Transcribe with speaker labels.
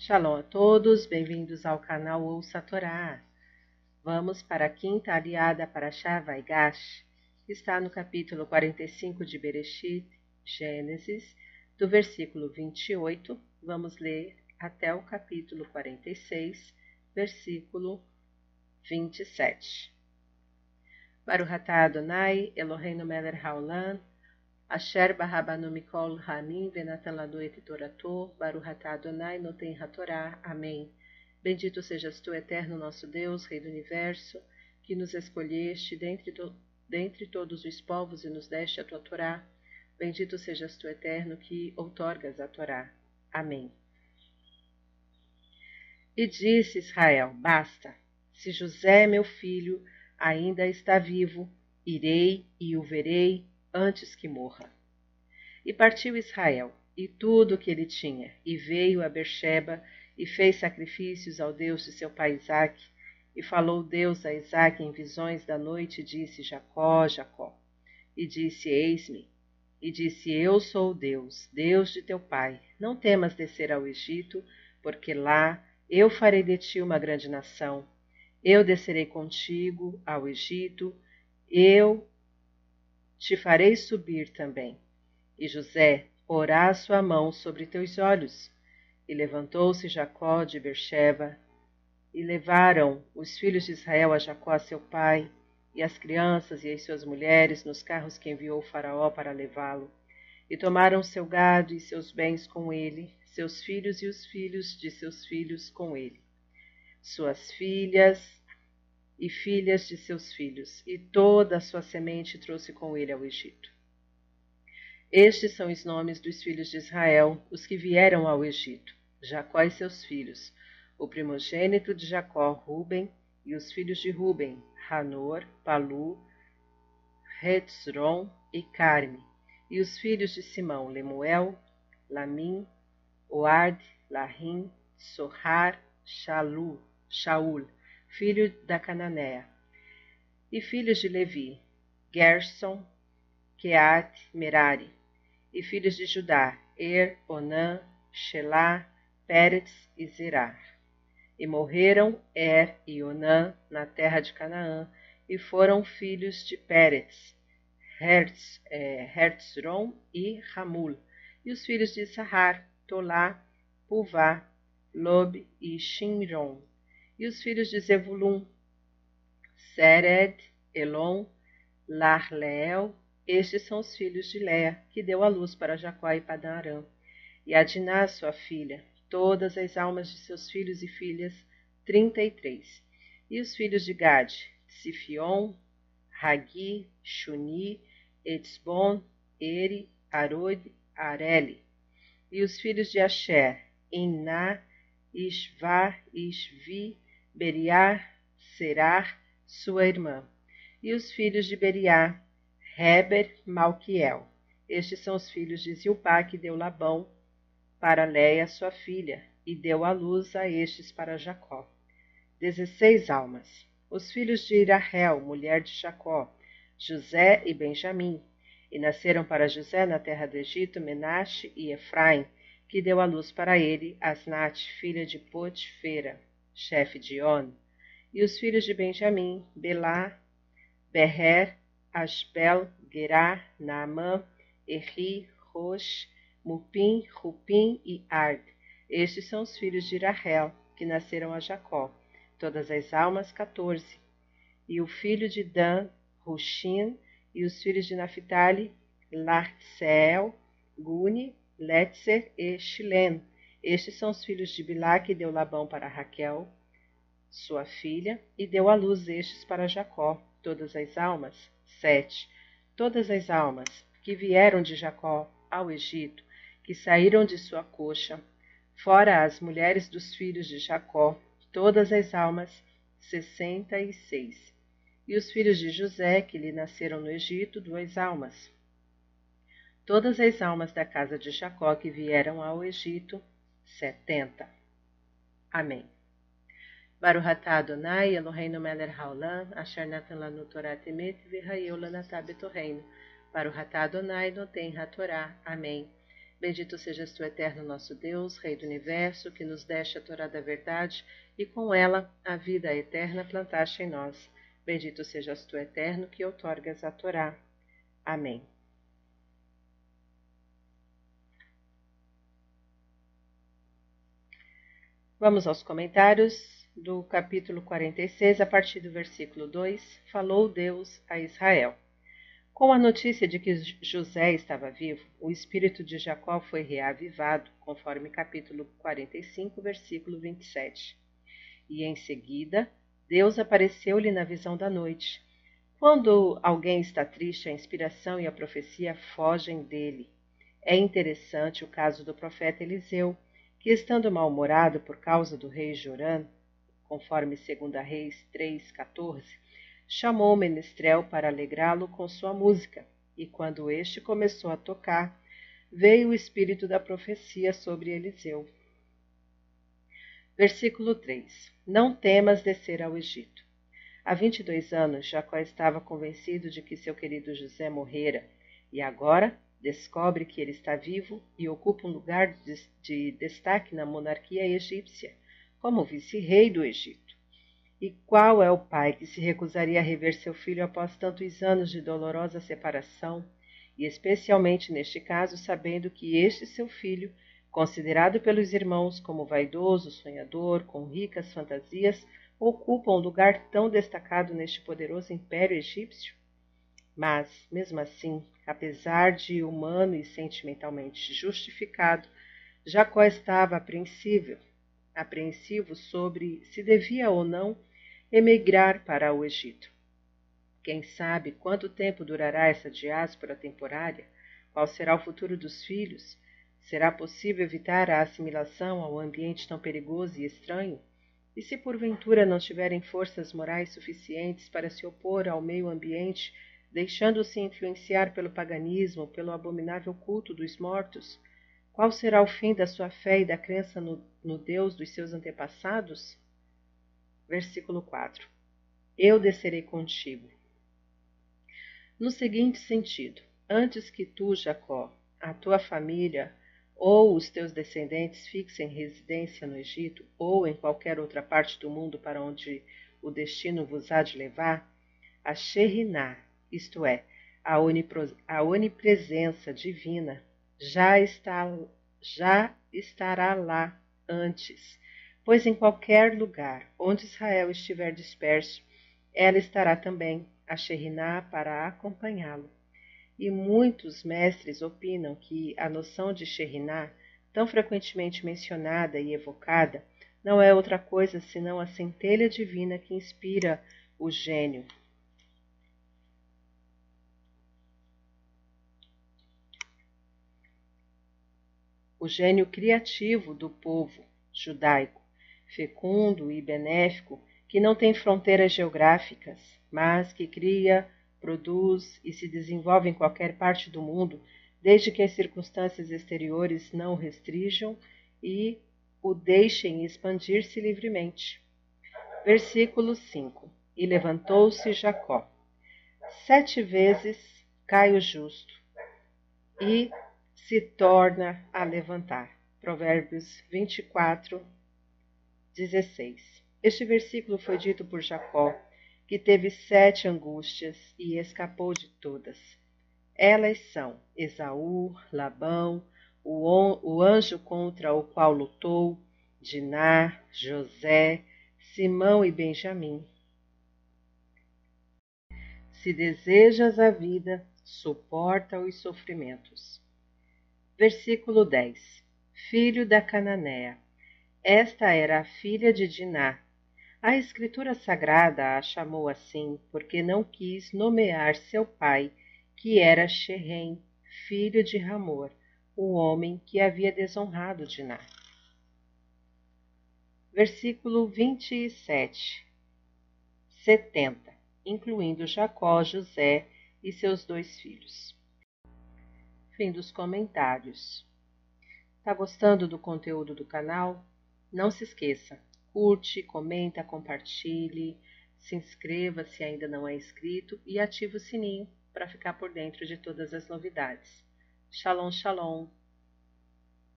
Speaker 1: Shalom a todos, bem-vindos ao canal Ouça a Torá. Vamos para a quinta aliada para Shavaigash, que está no capítulo 45 de Bereshit, Gênesis, do versículo 28, vamos ler até o capítulo 46, versículo 27. Baruch atah Adonai, Eloheinu melech haolam, Asher barabanu mikol hamim venatan lanu et atah Adonai noten hatorá. Amém. Bendito sejas tu, eterno nosso Deus, Rei do Universo, que nos escolheste dentre, to dentre todos os povos e nos deste a tua Torá. Bendito sejas tu, eterno, que outorgas a Torá. Amém. E disse Israel: Basta, se José, meu filho, ainda está vivo, irei e o verei antes que morra. E partiu Israel, e tudo o que ele tinha, e veio a Bersheba, e fez sacrifícios ao Deus de seu pai Isaque, e falou Deus a Isaque em visões da noite, e disse, Jacó, Jacó. E disse, eis-me. E disse, eu sou Deus, Deus de teu pai. Não temas descer ao Egito, porque lá eu farei de ti uma grande nação. Eu descerei contigo ao Egito, eu te farei subir também. E José porá a sua mão sobre teus olhos. E levantou-se Jacó de Bercheva, e levaram os filhos de Israel a Jacó seu pai, e as crianças e as suas mulheres nos carros que enviou faraó para levá-lo. E tomaram seu gado e seus bens com ele, seus filhos e os filhos de seus filhos com ele, suas filhas e filhas de seus filhos, e toda a sua semente trouxe com ele ao Egito. Estes são os nomes dos filhos de Israel, os que vieram ao Egito: Jacó e seus filhos, o primogênito de Jacó, Ruben, e os filhos de Ruben, Hanor, Palu, Hetzron e Carme, e os filhos de Simão, Lemuel, Lamim, Oad, Lahim, Sohar, Shalu, Shaul, filho da Cananéia. E filhos de Levi, Gerson, Keat, Merari. E filhos de Judá, Er, Onã, Shelá, Pérez e Zerar. E morreram Er e Onã na terra de Canaã, e foram filhos de Pérez, Hertz, Hertzron e Ramul. E os filhos de Sahar, Tolá, Puvá, Lob e Shimron e os filhos de Zebulun, Sered, Elon, Larleel, estes são os filhos de Léa, que deu a luz para Jacó e Padarã, e Adiná, sua filha, todas as almas de seus filhos e filhas, trinta e três. E os filhos de Gade, Sifion, Hagi, Shuni, Etzbon, Eri, Arod, Areli. E os filhos de Asher, Iná, Ishvar, Ishvi, Beriá, Serar, sua irmã, e os filhos de Beriá, Heber, Malquiel. Estes são os filhos de Zilpá que deu Labão para Léia, sua filha, e deu à luz a estes para Jacó. Dezesseis almas. Os filhos de Irahel, mulher de Jacó, José e Benjamim. E nasceram para José na terra do Egito Menache e Efraim, que deu à luz para ele Asnat, filha de Potifera chefe de On, e os filhos de Benjamim, Belá, Beher, Asbel, Gerá, Naamã, Erri, Rosh, Mupim, Rupim e Ard. Estes são os filhos de Rahel, que nasceram a Jacó, todas as almas, quatorze. E o filho de Dan, Rushim, e os filhos de Naphtali, Lartseel, Guni, Letzer e Shilem. Estes são os filhos de Bilá que deu Labão para Raquel, sua filha, e deu à luz estes para Jacó, todas as almas, sete, todas as almas que vieram de Jacó ao Egito, que saíram de sua coxa, fora as mulheres dos filhos de Jacó, todas as almas, sessenta e seis. E os filhos de José, que lhe nasceram no Egito, duas almas. Todas as almas da casa de Jacó que vieram ao Egito, setenta. Amém. Baruch atah Adonai Eloheinu melech haolam, asher natan lanu Torah temet v'hayeu lanatah betoreinu. Baruch atah Adonai noten hatorá. Amém. Bendito sejas tu, eterno nosso Deus, Rei do universo, que nos deste a Torá da verdade e com ela a vida eterna plantaste em nós. Bendito sejas tu, eterno, que outorgas a Torá. Amém. Vamos aos comentários do capítulo 46, a partir do versículo 2. Falou Deus a Israel. Com a notícia de que José estava vivo, o espírito de Jacó foi reavivado, conforme capítulo 45, versículo 27. E em seguida, Deus apareceu-lhe na visão da noite. Quando alguém está triste, a inspiração e a profecia fogem dele. É interessante o caso do profeta Eliseu, que estando mal-humorado por causa do rei Jorã, conforme 2 Reis 3,14, chamou o menestrel para alegrá-lo com sua música, e quando este começou a tocar, veio o espírito da profecia sobre Eliseu. Versículo 3: Não temas descer ao Egito. Há vinte e dois anos, Jacó estava convencido de que seu querido José morrera, e agora descobre que ele está vivo e ocupa um lugar de, de destaque na monarquia egípcia, como vice-rei do Egito. E qual é o pai que se recusaria a rever seu filho após tantos anos de dolorosa separação, e especialmente neste caso, sabendo que este seu filho, considerado pelos irmãos como vaidoso, sonhador, com ricas fantasias, ocupa um lugar tão destacado neste poderoso império egípcio? Mas, mesmo assim, apesar de humano e sentimentalmente justificado, Jacó estava apreensível, apreensivo sobre se devia ou não emigrar para o Egito. Quem sabe quanto tempo durará essa diáspora temporária? Qual será o futuro dos filhos? Será possível evitar a assimilação ao ambiente tão perigoso e estranho? E se porventura não tiverem forças morais suficientes para se opor ao meio ambiente, deixando-se influenciar pelo paganismo, pelo abominável culto dos mortos, qual será o fim da sua fé e da crença no, no Deus dos seus antepassados? versículo 4. Eu descerei contigo. No seguinte sentido: antes que tu, Jacó, a tua família ou os teus descendentes fixem residência no Egito ou em qualquer outra parte do mundo para onde o destino vos há de levar, a Sheriná, isto é, a, onipresença divina, já, está, já estará lá antes pois em qualquer lugar onde Israel estiver disperso, ela estará também a Sheriná para acompanhá-lo. E muitos mestres opinam que a noção de Sheriná, tão frequentemente mencionada e evocada, não é outra coisa senão a centelha divina que inspira o gênio. O gênio criativo do povo judaico fecundo e benéfico, que não tem fronteiras geográficas, mas que cria, produz e se desenvolve em qualquer parte do mundo, desde que as circunstâncias exteriores não o restringam e o deixem expandir-se livremente. Versículo 5: E levantou-se Jacó. Sete vezes cai o justo e se torna a levantar. Provérbios 24, 16. Este versículo foi dito por Jacó, que teve sete angústias e escapou de todas. Elas são Esaú, Labão, o, anjo contra o qual lutou, Diná, José, Simão e Benjamim. Se desejas a vida, suporta os sofrimentos. Versículo 10. Filho da Cananéia esta era a filha de Diná. A Escritura Sagrada a chamou assim porque não quis nomear seu pai, que era Xerém, filho de Ramor, o homem que havia desonrado Diná. Versículo 27 70, incluindo Jacó, José e seus dois filhos. Fim dos comentários. Tá gostando do conteúdo do canal? Não se esqueça, curte, comenta, compartilhe, se inscreva se ainda não é inscrito e ative o sininho para ficar por dentro de todas as novidades. Shalom, shalom!